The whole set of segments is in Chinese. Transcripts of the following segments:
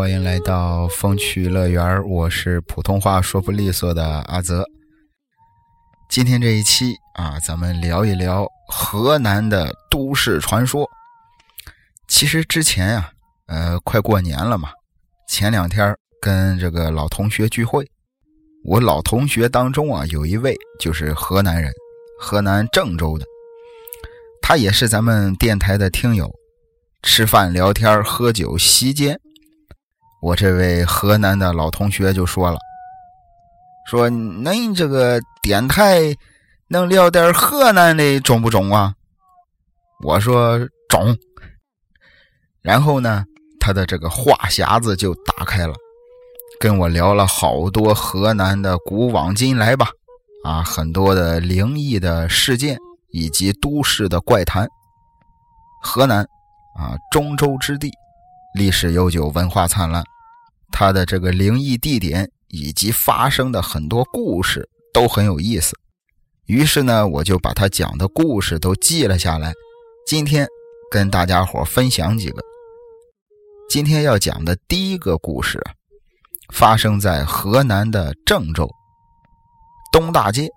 欢迎来到风趣乐园我是普通话说不利索的阿泽。今天这一期啊，咱们聊一聊河南的都市传说。其实之前呀，呃，快过年了嘛，前两天跟这个老同学聚会，我老同学当中啊，有一位就是河南人，河南郑州的，他也是咱们电台的听友。吃饭、聊天、喝酒、席间，我这位河南的老同学就说了：“说恁这个电台能聊点河南的中不中啊？”我说：“中。”然后呢，他的这个话匣子就打开了，跟我聊了好多河南的古往今来吧，啊，很多的灵异的事件以及都市的怪谈，河南。啊，中州之地，历史悠久，文化灿烂，它的这个灵异地点以及发生的很多故事都很有意思。于是呢，我就把他讲的故事都记了下来，今天跟大家伙分享几个。今天要讲的第一个故事，发生在河南的郑州东大街，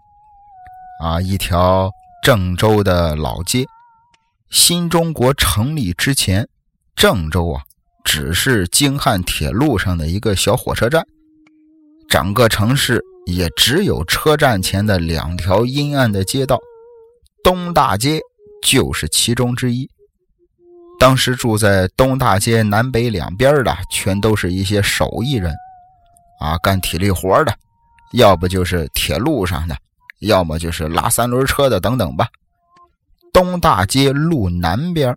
啊，一条郑州的老街。新中国成立之前，郑州啊只是京汉铁路上的一个小火车站，整个城市也只有车站前的两条阴暗的街道，东大街就是其中之一。当时住在东大街南北两边的，全都是一些手艺人，啊，干体力活的，要不就是铁路上的，要么就是拉三轮车的，等等吧。东大街路南边，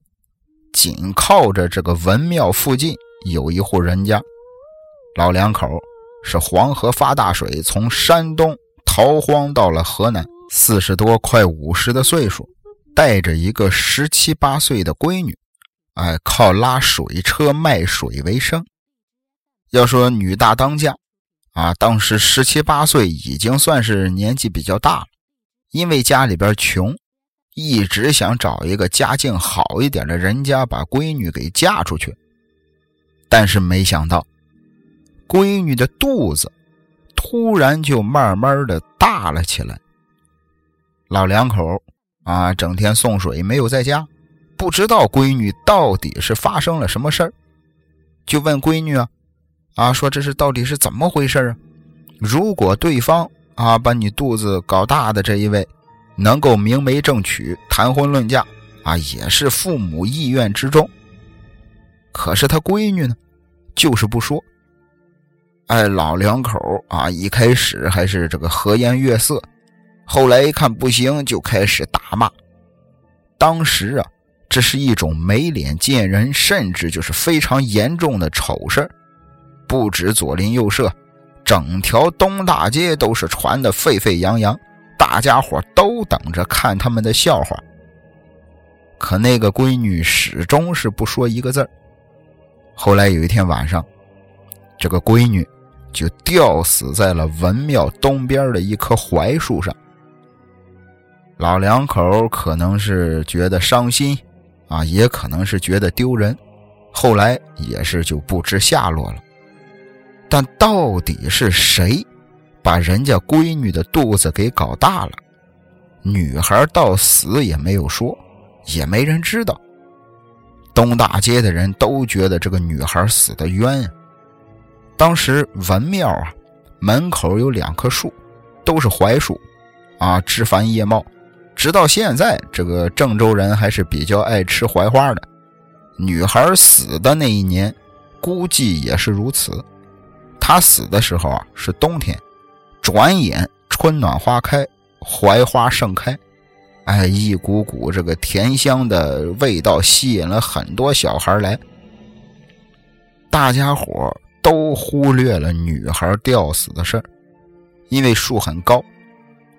紧靠着这个文庙附近有一户人家，老两口是黄河发大水，从山东逃荒到了河南，四十多快五十的岁数，带着一个十七八岁的闺女，哎，靠拉水车卖水为生。要说女大当嫁，啊，当时十七八岁已经算是年纪比较大了，因为家里边穷。一直想找一个家境好一点的人家把闺女给嫁出去，但是没想到，闺女的肚子突然就慢慢的大了起来。老两口啊，整天送水没有在家，不知道闺女到底是发生了什么事儿，就问闺女啊，啊说这是到底是怎么回事啊？如果对方啊把你肚子搞大的这一位。能够明媒正娶、谈婚论嫁啊，也是父母意愿之中。可是他闺女呢，就是不说。哎，老两口啊，一开始还是这个和颜悦色，后来一看不行，就开始大骂。当时啊，这是一种没脸见人，甚至就是非常严重的丑事不止左邻右舍，整条东大街都是传的沸沸扬扬。大家伙都等着看他们的笑话，可那个闺女始终是不说一个字后来有一天晚上，这个闺女就吊死在了文庙东边的一棵槐树上。老两口可能是觉得伤心，啊，也可能是觉得丢人，后来也是就不知下落了。但到底是谁？把人家闺女的肚子给搞大了，女孩到死也没有说，也没人知道。东大街的人都觉得这个女孩死的冤。当时文庙啊，门口有两棵树，都是槐树，啊，枝繁叶茂。直到现在，这个郑州人还是比较爱吃槐花的。女孩死的那一年，估计也是如此。她死的时候啊，是冬天。转眼春暖花开，槐花盛开，哎，一股股这个甜香的味道吸引了很多小孩来。大家伙都忽略了女孩吊死的事儿，因为树很高，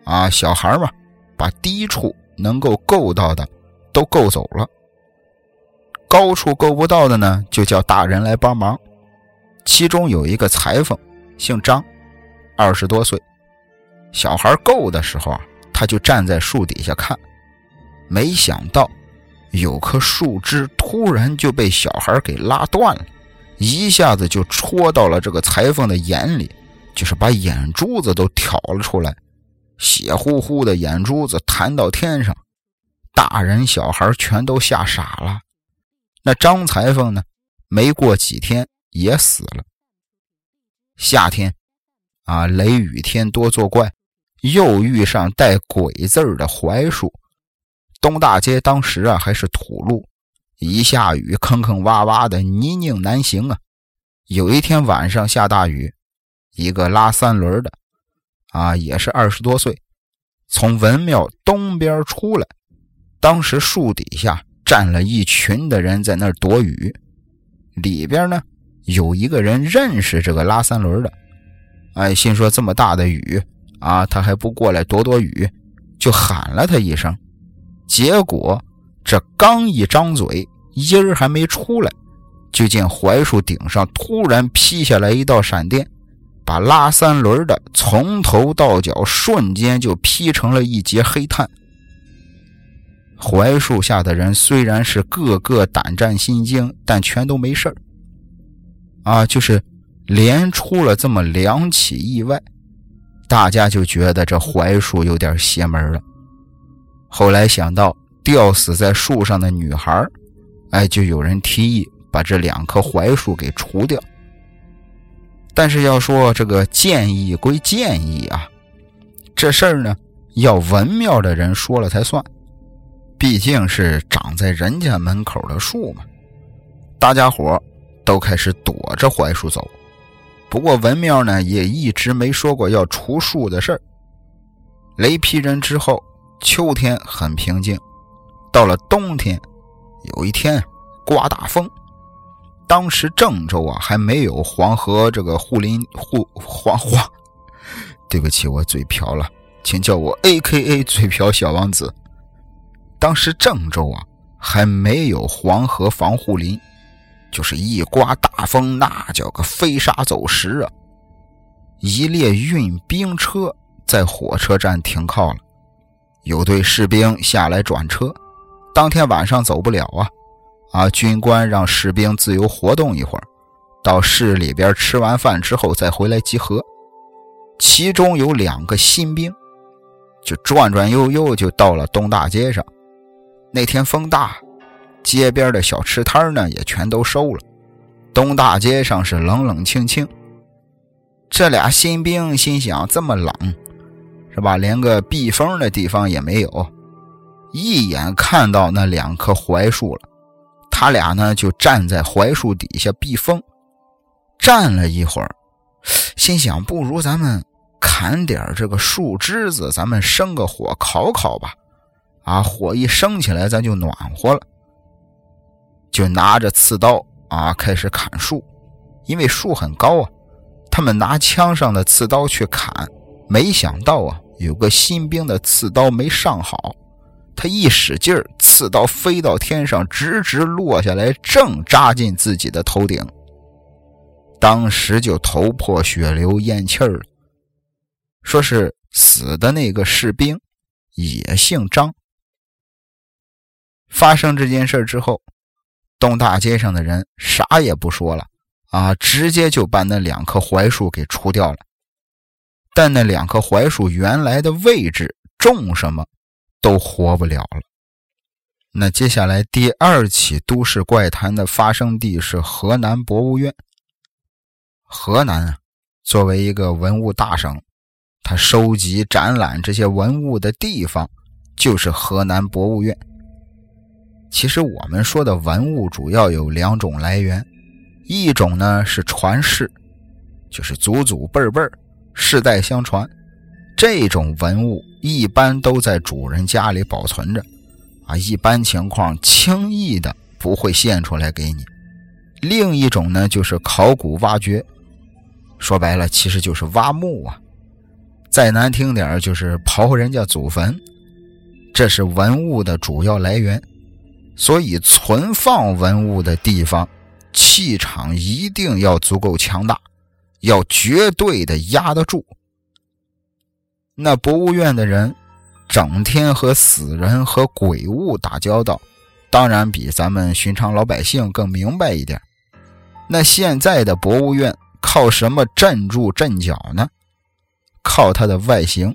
啊，小孩嘛，把低处能够够到的都够走了，高处够不到的呢，就叫大人来帮忙。其中有一个裁缝，姓张。二十多岁，小孩够的时候啊，他就站在树底下看。没想到，有棵树枝突然就被小孩给拉断了，一下子就戳到了这个裁缝的眼里，就是把眼珠子都挑了出来，血乎乎的眼珠子弹到天上，大人小孩全都吓傻了。那张裁缝呢？没过几天也死了。夏天，啊，雷雨天多作怪，又遇上带“鬼”字的槐树。东大街当时啊还是土路。一下雨，坑坑洼洼的，泥泞难行啊！有一天晚上下大雨，一个拉三轮的，啊，也是二十多岁，从文庙东边出来。当时树底下站了一群的人在那儿躲雨，里边呢有一个人认识这个拉三轮的，哎，心说这么大的雨啊，他还不过来躲躲雨，就喊了他一声，结果。这刚一张嘴，音儿还没出来，就见槐树顶上突然劈下来一道闪电，把拉三轮的从头到脚瞬间就劈成了一截黑炭。槐树下的人虽然是个个胆战心惊，但全都没事啊，就是连出了这么两起意外，大家就觉得这槐树有点邪门了。后来想到。吊死在树上的女孩，哎，就有人提议把这两棵槐树给除掉。但是要说这个建议归建议啊，这事儿呢要文庙的人说了才算，毕竟是长在人家门口的树嘛。大家伙都开始躲着槐树走。不过文庙呢也一直没说过要除树的事儿。雷劈人之后，秋天很平静。到了冬天，有一天刮大风，当时郑州啊还没有黄河这个护林护黄黄，对不起，我嘴瓢了，请叫我 A K A 嘴瓢小王子。当时郑州啊还没有黄河防护林，就是一刮大风，那叫个飞沙走石啊！一列运兵车在火车站停靠了，有队士兵下来转车。当天晚上走不了啊，啊！军官让士兵自由活动一会儿，到市里边吃完饭之后再回来集合。其中有两个新兵，就转转悠悠就到了东大街上。那天风大，街边的小吃摊呢也全都收了，东大街上是冷冷清清。这俩新兵心想：这么冷，是吧？连个避风的地方也没有。一眼看到那两棵槐树了，他俩呢就站在槐树底下避风。站了一会儿，心想不如咱们砍点这个树枝子，咱们生个火烤烤吧。啊，火一升起来，咱就暖和了。就拿着刺刀啊，开始砍树。因为树很高啊，他们拿枪上的刺刀去砍，没想到啊，有个新兵的刺刀没上好。他一使劲儿，刺刀飞到天上，直直落下来，正扎进自己的头顶。当时就头破血流，咽气儿了。说是死的那个士兵也姓张。发生这件事之后，东大街上的人啥也不说了啊，直接就把那两棵槐树给除掉了。但那两棵槐树原来的位置种什么？都活不了了。那接下来第二起都市怪谈的发生地是河南博物院。河南啊，作为一个文物大省，它收集展览这些文物的地方就是河南博物院。其实我们说的文物主要有两种来源，一种呢是传世，就是祖祖辈辈世代相传。这种文物一般都在主人家里保存着，啊，一般情况轻易的不会献出来给你。另一种呢，就是考古挖掘，说白了其实就是挖墓啊。再难听点就是刨人家祖坟。这是文物的主要来源，所以存放文物的地方气场一定要足够强大，要绝对的压得住。那博物院的人，整天和死人和鬼物打交道，当然比咱们寻常老百姓更明白一点。那现在的博物院靠什么镇住镇脚呢？靠它的外形，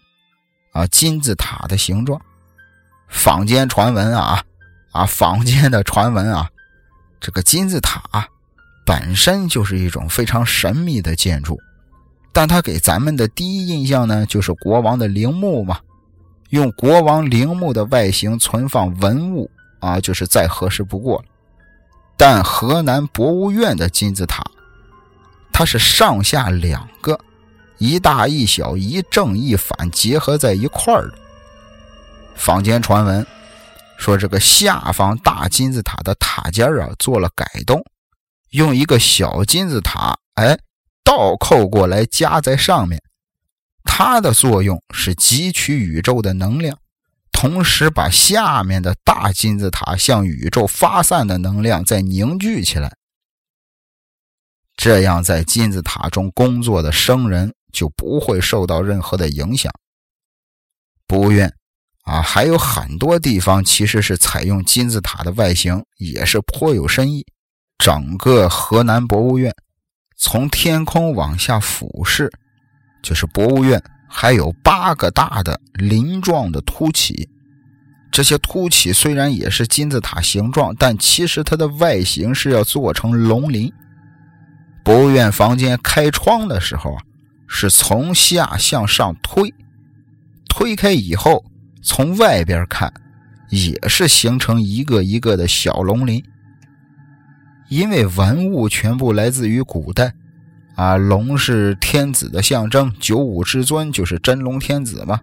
啊，金字塔的形状。坊间传闻啊，啊，坊间的传闻啊，这个金字塔本身就是一种非常神秘的建筑，但它给咱们的第一印象呢，就是国王的陵墓嘛。用国王陵墓的外形存放文物啊，就是再合适不过了。但河南博物院的金字塔，它是上下两个，一大一小，一正一反结合在一块儿的。坊间传闻说，这个下方大金字塔的塔尖啊做了改动，用一个小金字塔哎倒扣过来夹在上面，它的作用是汲取宇宙的能量。同时，把下面的大金字塔向宇宙发散的能量再凝聚起来，这样在金字塔中工作的生人就不会受到任何的影响。不愿啊，还有很多地方其实是采用金字塔的外形，也是颇有深意。整个河南博物院从天空往下俯视，就是博物院。还有八个大的鳞状的凸起，这些凸起虽然也是金字塔形状，但其实它的外形是要做成龙鳞。博物院房间开窗的时候啊，是从下向上推，推开以后，从外边看，也是形成一个一个的小龙鳞。因为文物全部来自于古代。啊，龙是天子的象征，九五之尊就是真龙天子嘛。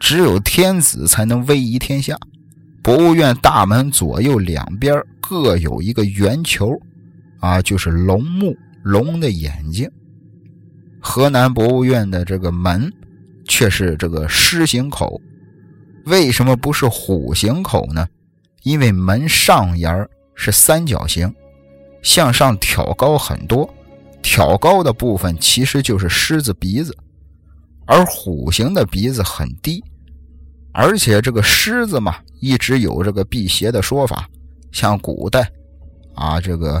只有天子才能威仪天下。博物院大门左右两边各有一个圆球，啊，就是龙目，龙的眼睛。河南博物院的这个门却是这个狮形口，为什么不是虎形口呢？因为门上沿是三角形，向上挑高很多。挑高的部分其实就是狮子鼻子，而虎形的鼻子很低，而且这个狮子嘛，一直有这个辟邪的说法。像古代啊，这个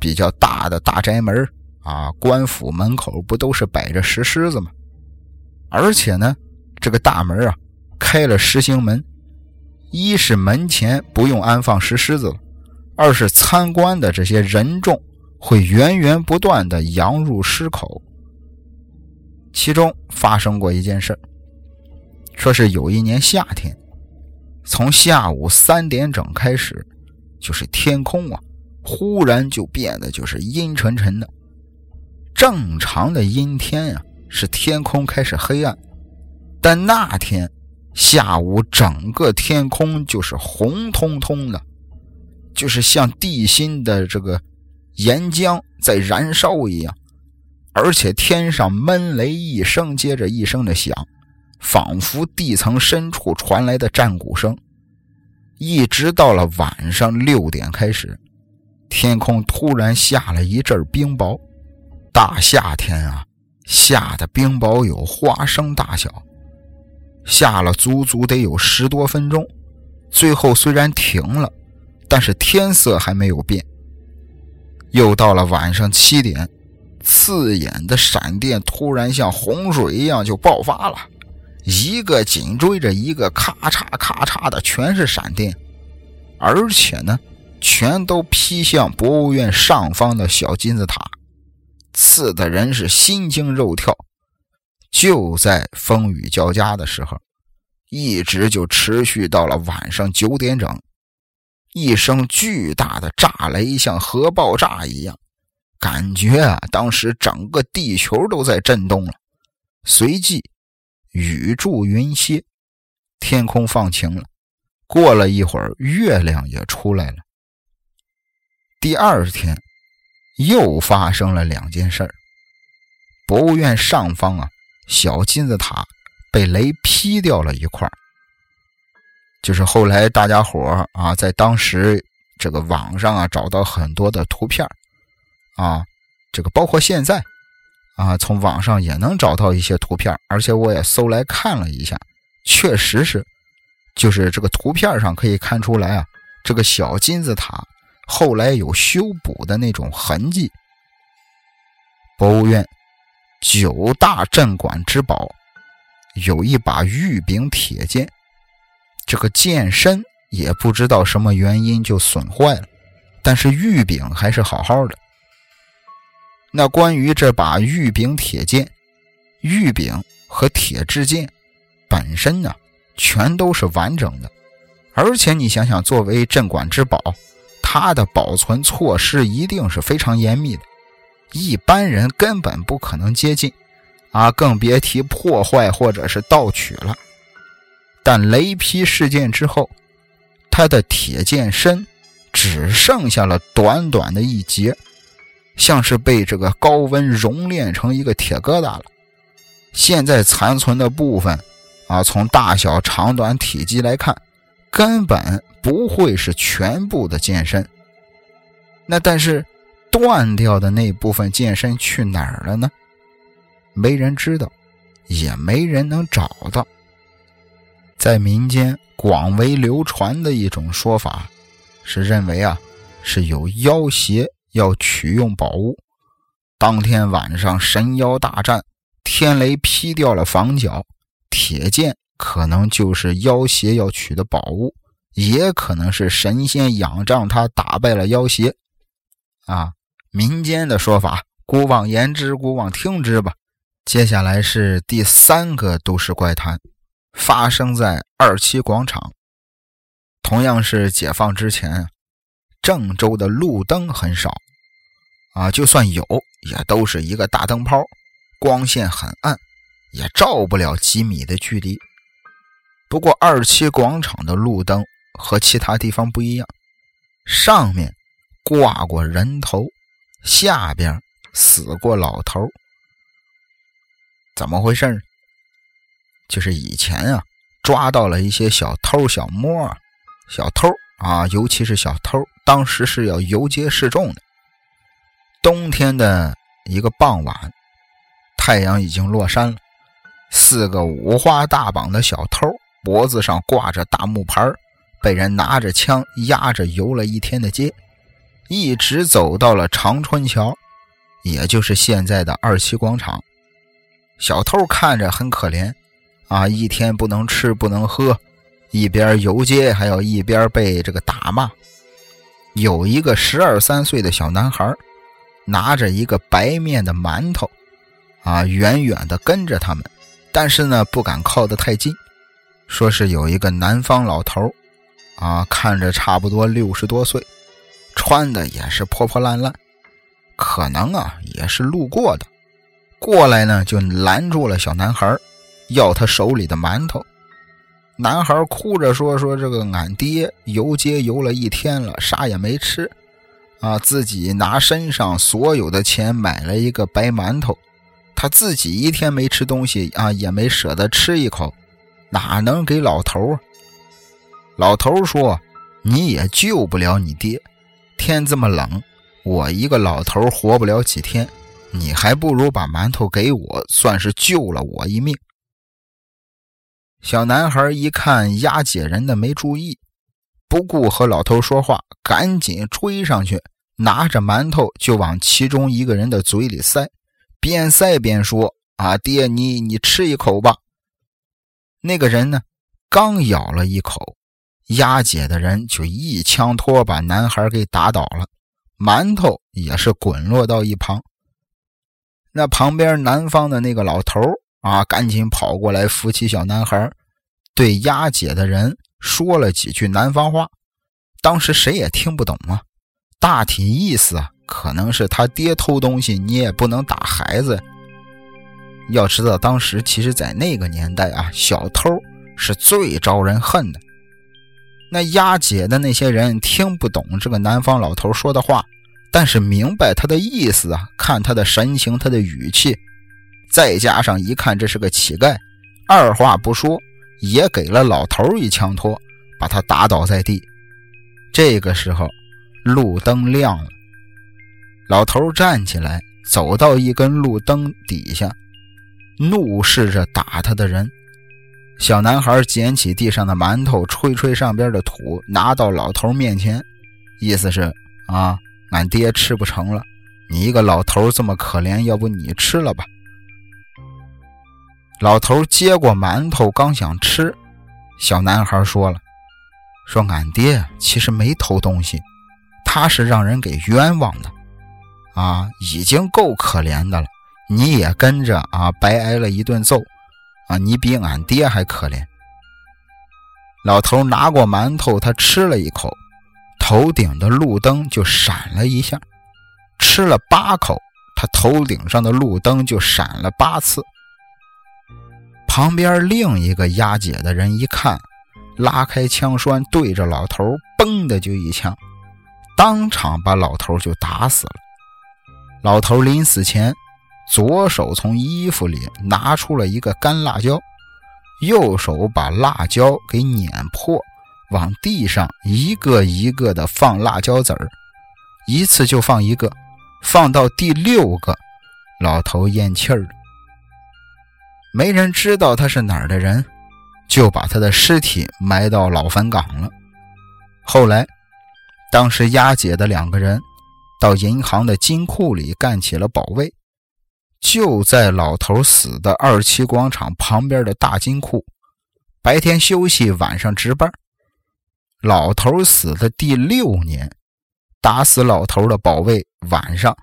比较大的大宅门啊，官府门口不都是摆着石狮子吗？而且呢，这个大门啊，开了石形门，一是门前不用安放石狮子了，二是参观的这些人众。会源源不断的扬入狮口。其中发生过一件事说是有一年夏天，从下午三点整开始，就是天空啊，忽然就变得就是阴沉沉的。正常的阴天呀，是天空开始黑暗，但那天下午整个天空就是红彤彤的，就是像地心的这个。岩浆在燃烧一样，而且天上闷雷一声接着一声的响，仿佛地层深处传来的战鼓声。一直到了晚上六点开始，天空突然下了一阵冰雹。大夏天啊，下的冰雹有花生大小，下了足足得有十多分钟。最后虽然停了，但是天色还没有变。又到了晚上七点，刺眼的闪电突然像洪水一样就爆发了，一个紧追着一个，咔嚓咔嚓的全是闪电，而且呢，全都劈向博物院上方的小金字塔，刺的人是心惊肉跳。就在风雨交加的时候，一直就持续到了晚上九点整。一声巨大的炸雷，像核爆炸一样，感觉啊，当时整个地球都在震动了。随即，雨住云歇，天空放晴了。过了一会儿，月亮也出来了。第二天，又发生了两件事儿博物院上方啊，小金字塔被雷劈掉了一块就是后来大家伙啊，在当时这个网上啊找到很多的图片啊，这个包括现在啊，从网上也能找到一些图片而且我也搜来看了一下，确实是，就是这个图片上可以看出来啊，这个小金字塔后来有修补的那种痕迹。博物院九大镇馆之宝有一把玉柄铁剑，这个剑身也不知道什么原因就损坏了，但是玉柄还是好好的。那关于这把玉柄铁剑，玉柄和铁制剑本身呢，全都是完整的，而且你想想，作为镇馆之宝，它的保存措施一定是非常严密的，一般人根本不可能接近，啊，更别提破坏或者是盗取了。但雷劈事件之后，他的铁剑身只剩下了短短的一截。像是被这个高温熔炼成一个铁疙瘩了。现在残存的部分，啊，从大小、长短、体积来看，根本不会是全部的剑身。那但是，断掉的那部分剑身去哪儿了呢？没人知道，也没人能找到。在民间广为流传的一种说法，是认为啊，是有妖邪。要取用宝物，当天晚上神妖大战，天雷劈掉了房角，铁剑可能就是妖邪要取的宝物，也可能是神仙仰仗他打败了妖邪。啊，民间的说法，姑妄言之，姑妄听之吧。接下来是第三个都市怪谈，发生在二七广场，同样是解放之前。郑州的路灯很少，啊，就算有，也都是一个大灯泡，光线很暗，也照不了几米的距离。不过二七广场的路灯和其他地方不一样，上面挂过人头，下边死过老头。怎么回事？就是以前啊，抓到了一些小偷小摸，小偷。啊，尤其是小偷，当时是要游街示众的。冬天的一个傍晚，太阳已经落山了。四个五花大绑的小偷，脖子上挂着大木牌，被人拿着枪压着游了一天的街，一直走到了长春桥，也就是现在的二七广场。小偷看着很可怜，啊，一天不能吃，不能喝。一边游街，还要一边被这个打骂。有一个十二三岁的小男孩，拿着一个白面的馒头，啊，远远的跟着他们，但是呢，不敢靠得太近。说是有一个南方老头，啊，看着差不多六十多岁，穿的也是破破烂烂，可能啊也是路过的，过来呢就拦住了小男孩，要他手里的馒头。男孩哭着说：“说这个俺爹游街游了一天了，啥也没吃，啊，自己拿身上所有的钱买了一个白馒头，他自己一天没吃东西啊，也没舍得吃一口，哪能给老头？”老头说：“你也救不了你爹，天这么冷，我一个老头活不了几天，你还不如把馒头给我，算是救了我一命。”小男孩一看押解人的没注意，不顾和老头说话，赶紧追上去，拿着馒头就往其中一个人的嘴里塞，边塞边说：“啊，爹，你你吃一口吧。”那个人呢，刚咬了一口，押解的人就一枪托把男孩给打倒了，馒头也是滚落到一旁。那旁边南方的那个老头啊，赶紧跑过来扶起小男孩，对押解的人说了几句南方话。当时谁也听不懂啊，大体意思啊，可能是他爹偷东西，你也不能打孩子。要知道，当时其实，在那个年代啊，小偷是最招人恨的。那押解的那些人听不懂这个南方老头说的话，但是明白他的意思啊，看他的神情，他的语气。再加上一看这是个乞丐，二话不说也给了老头一枪托，把他打倒在地。这个时候，路灯亮了，老头站起来，走到一根路灯底下，怒视着打他的人。小男孩捡起地上的馒头，吹吹上边的土，拿到老头面前，意思是啊，俺爹吃不成了，你一个老头这么可怜，要不你吃了吧？”老头接过馒头，刚想吃，小男孩说了：“说俺爹其实没偷东西，他是让人给冤枉的，啊，已经够可怜的了，你也跟着啊，白挨了一顿揍，你比俺爹还可怜。”老头拿过馒头，他吃了一口，头顶的路灯就闪了一下，吃了八口，他头顶上的路灯就闪了八次。旁边另一个押解的人一看，拉开枪栓对着老头，嘣的就一枪，当场把老头就打死了。老头临死前，左手从衣服里拿出了一个干辣椒，右手把辣椒给碾破，往地上一个一个的放辣椒籽儿，一次就放一个，放到第六个，老头咽气儿了。没人知道他是哪儿的人，就把他的尸体埋到老坟岗了。后来，当时押解的两个人到银行的金库里干起了保卫，就在老头死的二七广场旁边的大金库，白天休息，晚上值班。老头死的第六年，打死老头的保卫晚上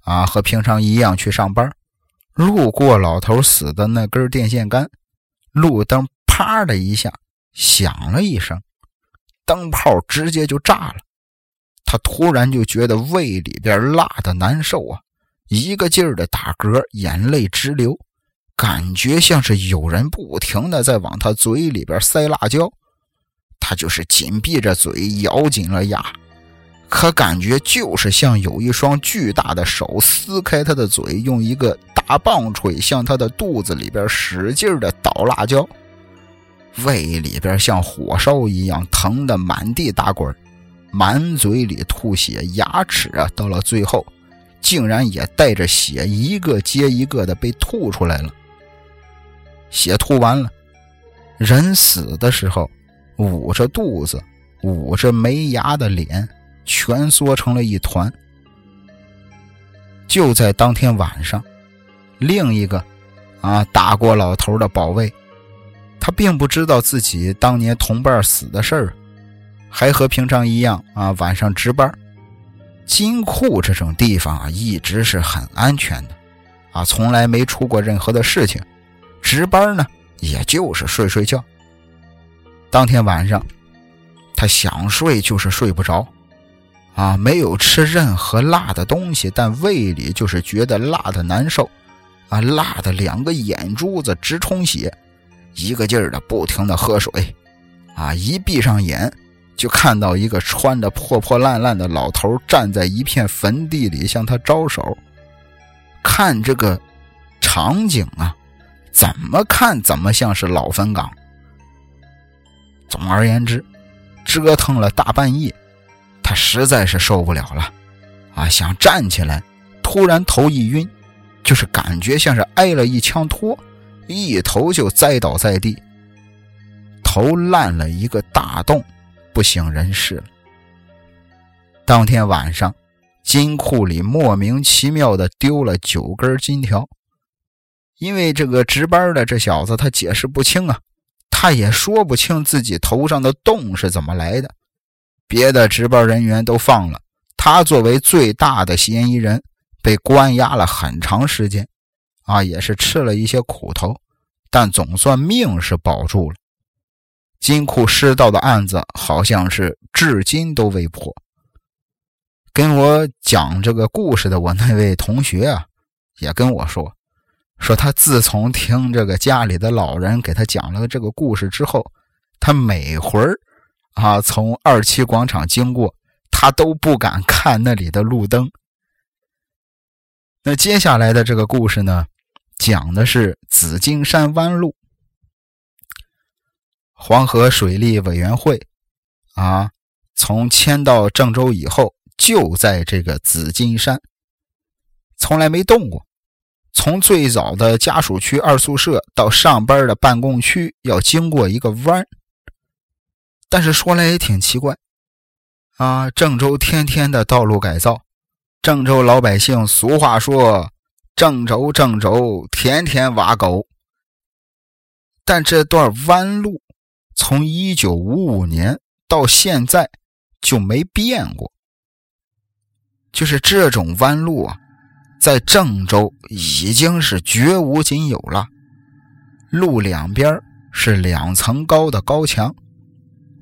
啊和平常一样去上班。路过老头死的那根电线杆，路灯啪的一下响了一声，灯泡直接就炸了。他突然就觉得胃里边辣的难受啊，一个劲儿的打嗝，眼泪直流，感觉像是有人不停的在往他嘴里边塞辣椒。他就是紧闭着嘴，咬紧了牙，可感觉就是像有一双巨大的手撕开他的嘴，用一个。大棒槌向他的肚子里边使劲的捣辣椒，胃里边像火烧一样疼的满地打滚，满嘴里吐血，牙齿啊到了最后，竟然也带着血一个接一个的被吐出来了。血吐完了，人死的时候捂着肚子、捂着没牙的脸，蜷缩成了一团。就在当天晚上。另一个，啊，打过老头的保卫，他并不知道自己当年同伴死的事儿，还和平常一样啊，晚上值班。金库这种地方啊，一直是很安全的，啊，从来没出过任何的事情。值班呢，也就是睡睡觉。当天晚上，他想睡就是睡不着，啊，没有吃任何辣的东西，但胃里就是觉得辣的难受。啊，辣的两个眼珠子直充血，一个劲儿的不停的喝水，啊，一闭上眼就看到一个穿的破破烂烂的老头站在一片坟地里向他招手。看这个场景啊，怎么看怎么像是老坟岗。总而言之，折腾了大半夜，他实在是受不了了，啊，想站起来，突然头一晕。就是感觉像是挨了一枪托，一头就栽倒在地，头烂了一个大洞，不省人事了。当天晚上，金库里莫名其妙的丢了九根金条，因为这个值班的这小子他解释不清啊，他也说不清自己头上的洞是怎么来的。别的值班人员都放了，他作为最大的嫌疑人。被关押了很长时间，啊，也是吃了一些苦头，但总算命是保住了。金库失盗的案子好像是至今都未破。跟我讲这个故事的我那位同学啊，也跟我说，说他自从听这个家里的老人给他讲了这个故事之后，他每回儿啊从二七广场经过，他都不敢看那里的路灯。那接下来的这个故事呢，讲的是紫金山弯路。黄河水利委员会啊，从迁到郑州以后，就在这个紫金山，从来没动过。从最早的家属区二宿舍到上班的办公区，要经过一个弯。但是说来也挺奇怪啊，郑州天天的道路改造，郑州老百姓俗话说：“郑州郑州天天挖沟。”但这段弯路从一九五五年到现在就没变过，就是这种弯路啊，在郑州已经是绝无仅有了。路两边是两层高的高墙，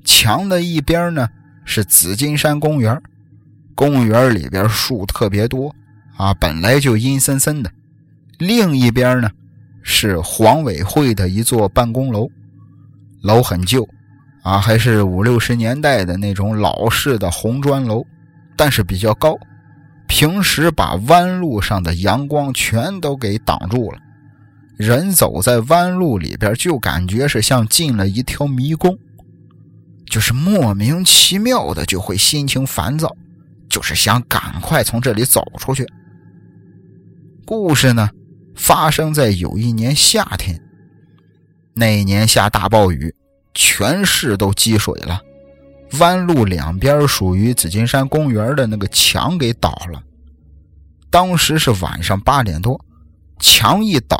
墙的一边呢是紫金山公园，公园里边树特别多啊，本来就阴森森的。另一边呢是黄委会的一座办公楼，楼很旧啊，还是五六十年代的那种老式的红砖楼，但是比较高，平时把弯路上的阳光全都给挡住了。人走在弯路里边，就感觉是像进了一条迷宫，就是莫名其妙的就会心情烦躁，就是想赶快从这里走出去。故事呢，发生在有一年夏天，那一年下大暴雨，全市都积水了，弯路两边属于紫金山公园的那个墙给倒了。当时是晚上八点多，墙一倒。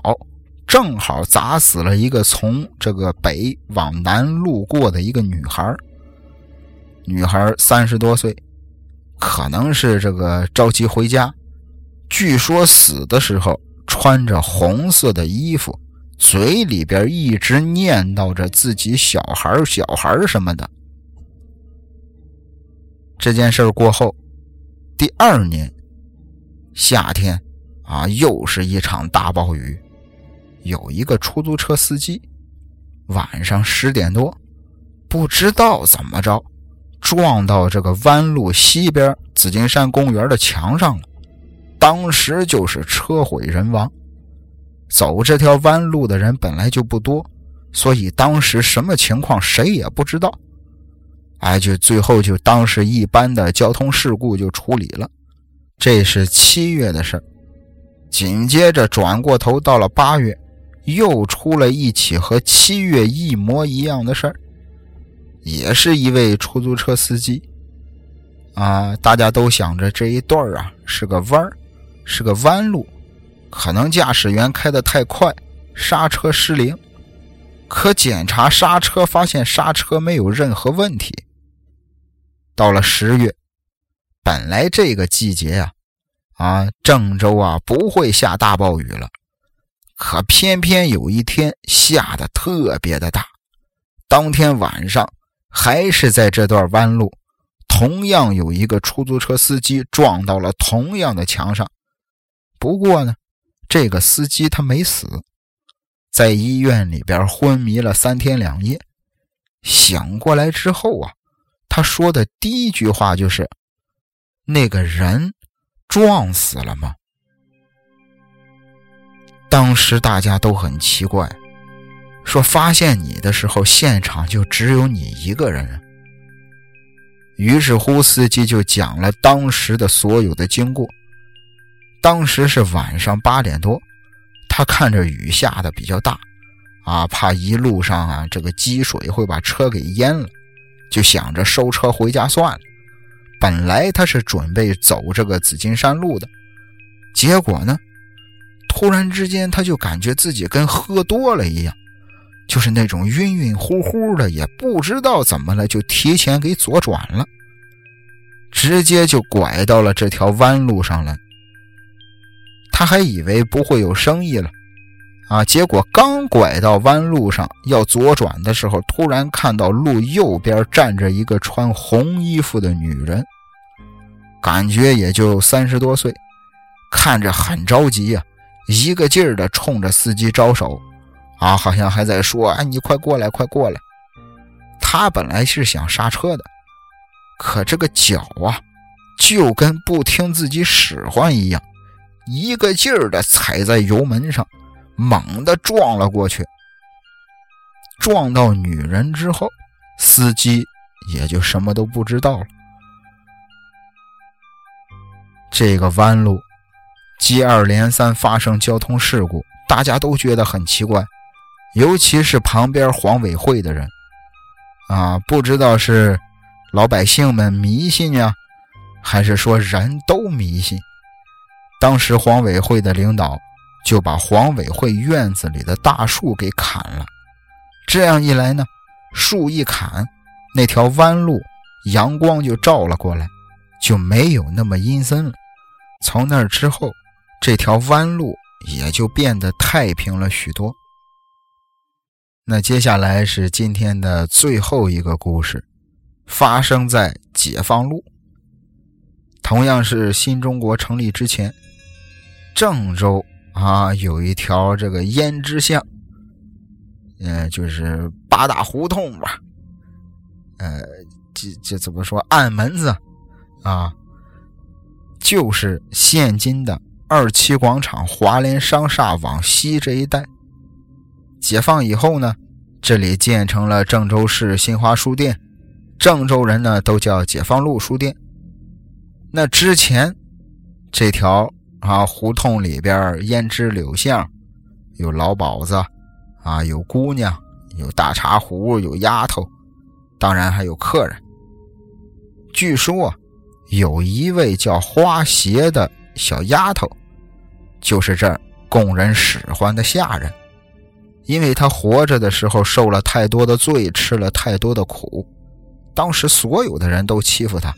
正好砸死了一个从这个北往南路过的一个女孩女孩三十多岁，可能是这个着急回家。据说死的时候穿着红色的衣服，嘴里边一直念叨着自己小孩小孩什么的。这件事过后，第二年夏天啊，又是一场大暴雨。有一个出租车司机，晚上十点多，不知道怎么着，撞到这个弯路西边紫金山公园的墙上了，当时就是车毁人亡。走这条弯路的人本来就不多，所以当时什么情况谁也不知道。哎，就最后就当是一般的交通事故就处理了。这是七月的事紧接着转过头到了八月。又出了一起和七月一模一样的事儿，也是一位出租车司机，啊，大家都想着这一段啊是个弯儿，是个弯路，可能驾驶员开的太快，刹车失灵，可检查刹车发现刹车没有任何问题。到了十月，本来这个季节呀，啊，郑州啊不会下大暴雨了。可偏偏有一天下的特别的大，当天晚上还是在这段弯路，同样有一个出租车司机撞到了同样的墙上。不过呢，这个司机他没死，在医院里边昏迷了三天两夜。醒过来之后啊，他说的第一句话就是：“那个人撞死了吗？”当时大家都很奇怪，说发现你的时候，现场就只有你一个人。于是乎，司机就讲了当时的所有的经过。当时是晚上八点多，他看着雨下的比较大，啊，怕一路上啊这个积水会把车给淹了，就想着收车回家算了。本来他是准备走这个紫金山路的，结果呢？突然之间，他就感觉自己跟喝多了一样，就是那种晕晕乎乎的，也不知道怎么了，就提前给左转了，直接就拐到了这条弯路上了。他还以为不会有生意了，啊，结果刚拐到弯路上要左转的时候，突然看到路右边站着一个穿红衣服的女人，感觉也就三十多岁，看着很着急呀。一个劲儿的冲着司机招手，啊，好像还在说：“哎，你快过来，快过来！”他本来是想刹车的，可这个脚啊，就跟不听自己使唤一样，一个劲儿的踩在油门上，猛地撞了过去。撞到女人之后，司机也就什么都不知道了。这个弯路。接二连三发生交通事故，大家都觉得很奇怪，尤其是旁边黄委会的人，啊，不知道是老百姓们迷信呀，还是说人都迷信？当时黄委会的领导就把黄委会院子里的大树给砍了。这样一来呢，树一砍，那条弯路阳光就照了过来，就没有那么阴森了。从那之后，这条弯路也就变得太平了许多。那接下来是今天的最后一个故事，发生在解放路。同样是新中国成立之前，郑州啊有一条这个胭脂巷，嗯，就是八大胡同吧，呃，这这怎么说暗门子啊，就是现今的二七广场华联商厦往西这一带。解放以后呢，这里建成了郑州市新华书店，郑州人呢都叫解放路书店。那之前这条啊胡同里边胭脂柳巷，有老鸨子啊，有姑娘，有大茶壶，有丫头，当然还有客人。据说有一位叫花鞋的小丫头，就是这儿供人使唤的下人。因为他活着的时候受了太多的罪，吃了太多的苦，当时所有的人都欺负他，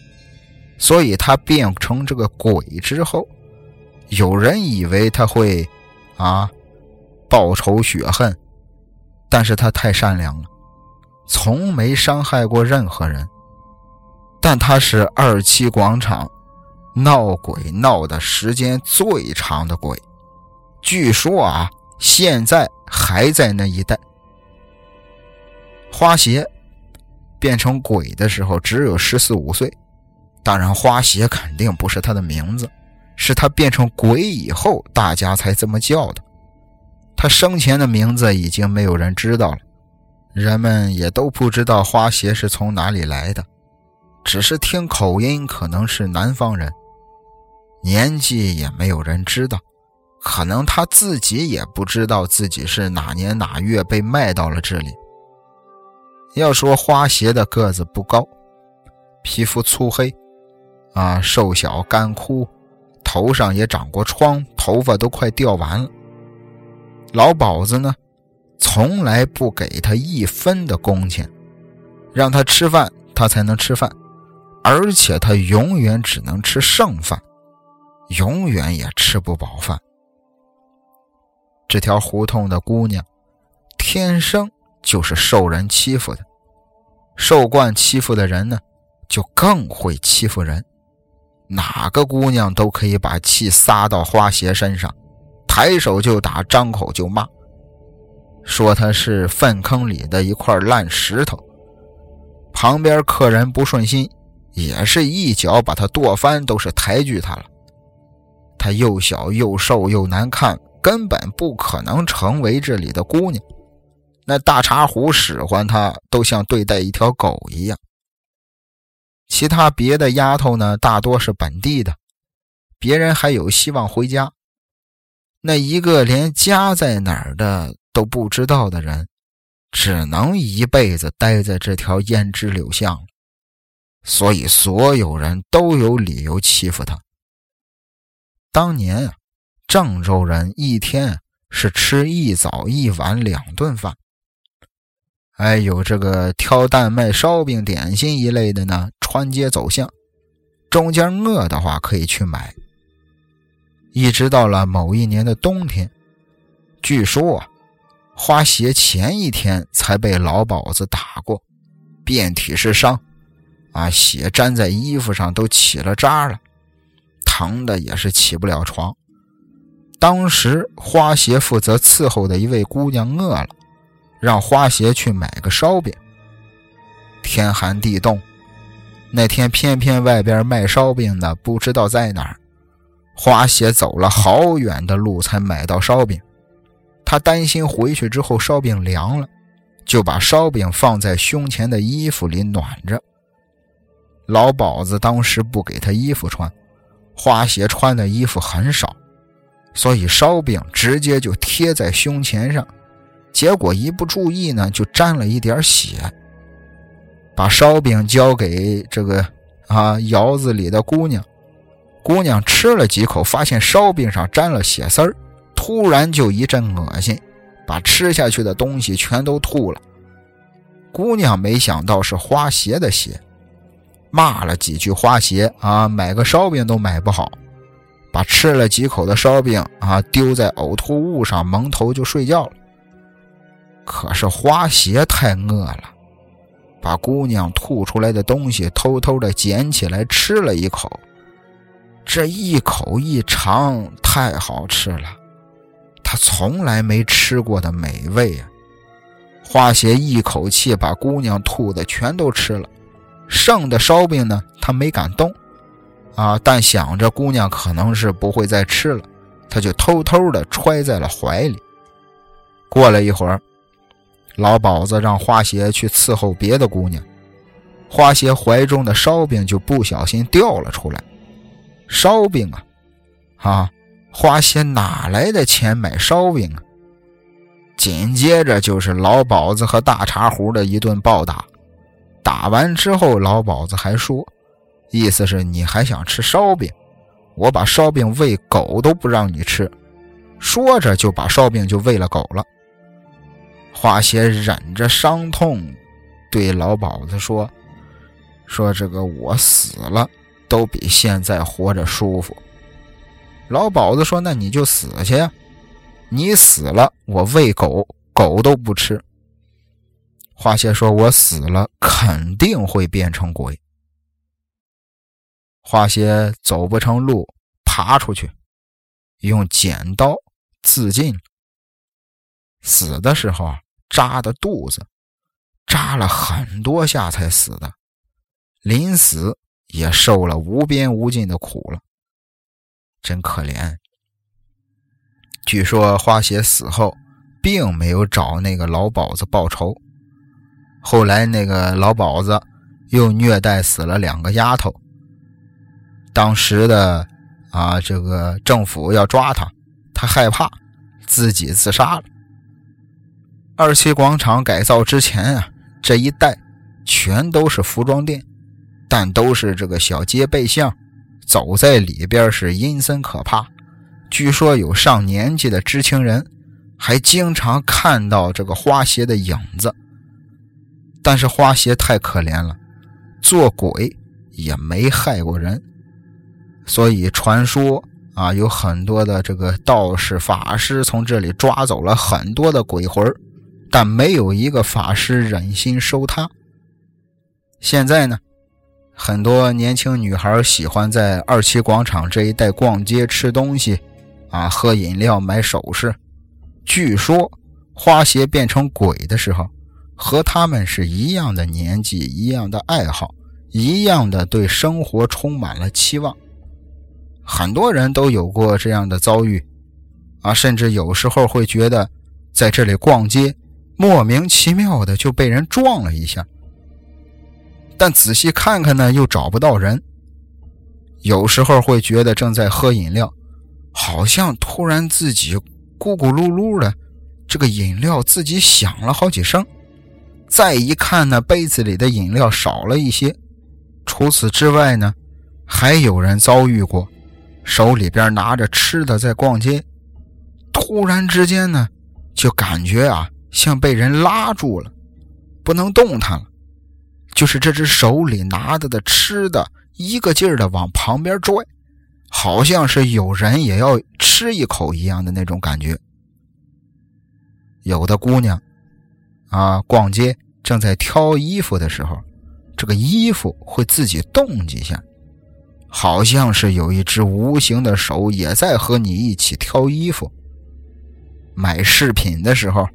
所以他变成这个鬼之后，有人以为他会啊报仇雪恨，但是他太善良了，从没伤害过任何人。但他是二七广场闹鬼闹的时间最长的鬼，据说啊。现在还在那一带。花鞋变成鬼的时候只有十四五岁，当然花鞋肯定不是他的名字，是他变成鬼以后大家才这么叫的。他生前的名字已经没有人知道了，人们也都不知道花鞋是从哪里来的，只是听口音可能是南方人，年纪也没有人知道。可能他自己也不知道自己是哪年哪月被卖到了这里。要说花鞋的个子不高，皮肤粗黑，啊，瘦小干枯，头上也长过疮，头发都快掉完了。老鸨子呢，从来不给他一分的工钱，让他吃饭他才能吃饭，而且他永远只能吃剩饭，永远也吃不饱饭。这条胡同的姑娘，天生就是受人欺负的。受惯欺负的人呢，就更会欺负人。哪个姑娘都可以把气撒到花鞋身上，抬手就打，张口就骂，说他是粪坑里的一块烂石头。旁边客人不顺心，也是一脚把他跺翻，都是抬举他了。他又小又瘦又难看。根本不可能成为这里的姑娘。那大茶壶使唤她，都像对待一条狗一样。其他别的丫头呢，大多是本地的，别人还有希望回家。那一个连家在哪儿的都不知道的人，只能一辈子待在这条胭脂柳巷了。所以，所有人都有理由欺负他。当年啊。郑州人一天是吃一早一晚两顿饭，哎有这个挑担卖烧饼、点心一类的呢。穿街走巷，中间饿的话可以去买。一直到了某一年的冬天，据说啊，花鞋前一天才被老鸨子打过，遍体是伤，啊，血沾在衣服上都起了渣了，疼的也是起不了床。当时花鞋负责伺候的一位姑娘饿了，让花鞋去买个烧饼。天寒地冻，那天偏偏外边卖烧饼的不知道在哪儿，花鞋走了好远的路才买到烧饼。他担心回去之后烧饼凉了，就把烧饼放在胸前的衣服里暖着。老鸨子当时不给他衣服穿，花鞋穿的衣服很少。所以烧饼直接就贴在胸前上，结果一不注意呢，就沾了一点血。把烧饼交给这个啊窑子里的姑娘。姑娘吃了几口，发现烧饼上沾了血丝儿，突然就一阵恶心，把吃下去的东西全都吐了。姑娘没想到是花鞋的血，骂了几句花鞋啊，买个烧饼都买不好，把吃了几口的烧饼啊丢在呕吐物上，蒙头就睡觉了。可是花鞋太饿了，把姑娘吐出来的东西偷偷的捡起来吃了一口。这一口一尝，太好吃了，他从来没吃过的美味啊！花鞋一口气把姑娘吐的全都吃了，剩的烧饼呢，他没敢动，啊，但想着姑娘可能是不会再吃了，他就偷偷的揣在了怀里。过了一会儿，老鸨子让花鞋去伺候别的姑娘，花鞋怀中的烧饼就不小心掉了出来。烧饼啊，啊，花鞋哪来的钱买烧饼啊？紧接着就是老鸨子和大茶壶的一顿暴打。打完之后，老鸨子还说：“意思是你还想吃烧饼？我把烧饼喂狗都不让你吃。”说着就把烧饼就喂了狗了。花鞋忍着伤痛，对老鸨子说：“说这个我死了。”都比现在活着舒服。老鸨子说：“那你就死去！你死了，我喂狗，狗都不吃。”花鞋说：“我死了，肯定会变成鬼。”花鞋走不成路，爬出去，用剪刀自尽。死的时候，扎的肚子，扎了很多下才死的。临死。也受了无边无尽的苦了，真可怜。据说花鞋死后，并没有找那个老鸨子报仇。后来那个老鸨子又虐待死了两个丫头。当时的啊，这个政府要抓他，他害怕，自己自杀了。二七广场改造之前啊，这一带全都是服装店。但都是这个小街背巷，走在里边是阴森可怕。据说有上年纪的知情人，还经常看到这个花鞋的影子。但是花鞋太可怜了，做鬼也没害过人，所以传说啊，有很多的这个道士法师从这里抓走了很多的鬼魂，但没有一个法师忍心收他。现在呢？很多年轻女孩喜欢在二七广场这一带逛街、吃东西，啊，喝饮料、买首饰。据说花鞋变成鬼的时候，和他们是一样的年纪、一样的爱好、一样的对生活充满了期望。很多人都有过这样的遭遇，啊，甚至有时候会觉得在这里逛街，莫名其妙的就被人撞了一下。但仔细看看呢，又找不到人。有时候会觉得正在喝饮料，好像突然自己咕咕噜噜的，这个饮料自己响了好几声。再一看呢，杯子里的饮料少了一些。除此之外呢，还有人遭遇过，手里边拿着吃的在逛街，突然之间呢，就感觉啊，像被人拉住了，不能动弹了。就是这只手里拿着的吃的，一个劲儿的往旁边拽，好像是有人也要吃一口一样的那种感觉。有的姑娘，啊，逛街正在挑衣服的时候，这个衣服会自己动几下，好像是有一只无形的手也在和你一起挑衣服。买饰品的时候，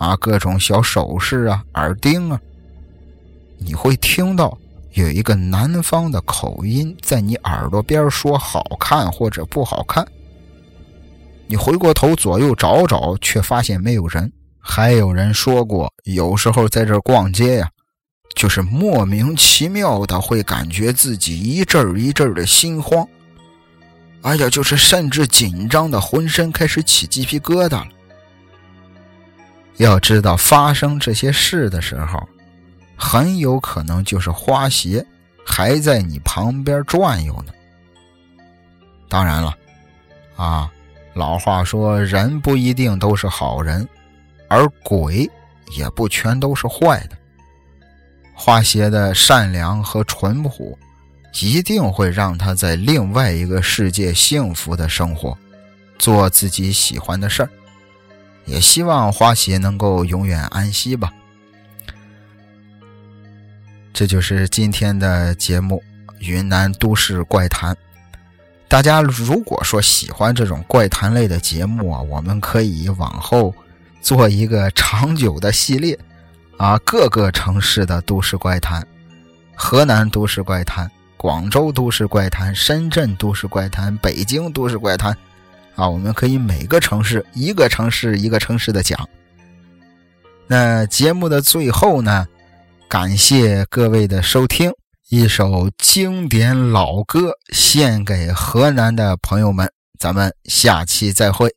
啊，各种小首饰啊，耳钉啊。你会听到有一个南方的口音在你耳朵边说好看或者不好看。你回过头左右找找，却发现没有人。还有人说过，有时候在这逛街呀，就是莫名其妙的会感觉自己一阵一阵的心慌。哎呀，就是甚至紧张的浑身开始起鸡皮疙瘩了。要知道，发生这些事的时候。很有可能就是花邪还在你旁边转悠呢。当然了，啊，老话说，人不一定都是好人，而鬼也不全都是坏的。花邪的善良和淳朴，一定会让他在另外一个世界幸福的生活，做自己喜欢的事儿。也希望花邪能够永远安息吧。这就是今天的节目《云南都市怪谈》。大家如果说喜欢这种怪谈类的节目啊，我们可以往后做一个长久的系列。啊，各个城市的都市怪谈，河南都市怪谈、广州都市怪谈、深圳都市怪谈、北京都市怪谈，啊，我们可以每个城市一个城市一个城市的讲。那节目的最后呢，感谢各位的收听，一首经典老歌献给河南的朋友们，咱们下期再会。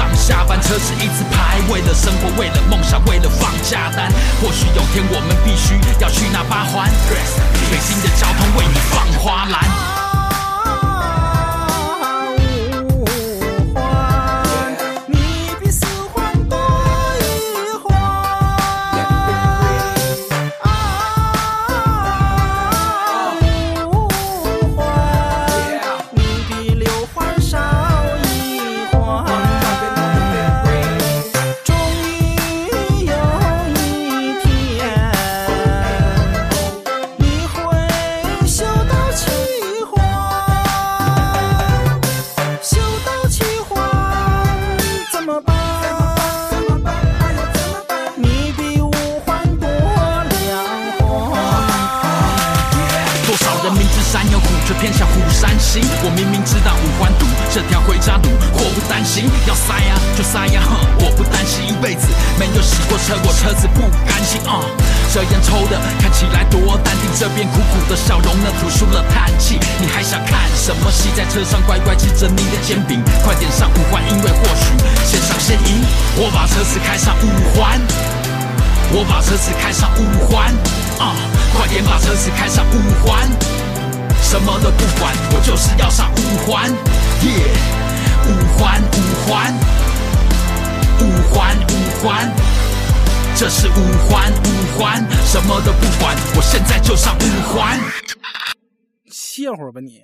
上下班车是一直排，为了生活，为了梦想，为了放假单。或许有天我们必须要去那八环，北京的交通为你放花篮。是开上五环。什么都不管，我就是要上五环，耶！五环五环，五环五环，这是五环五环，什么都不管，我现在就上五环。歇会儿吧你。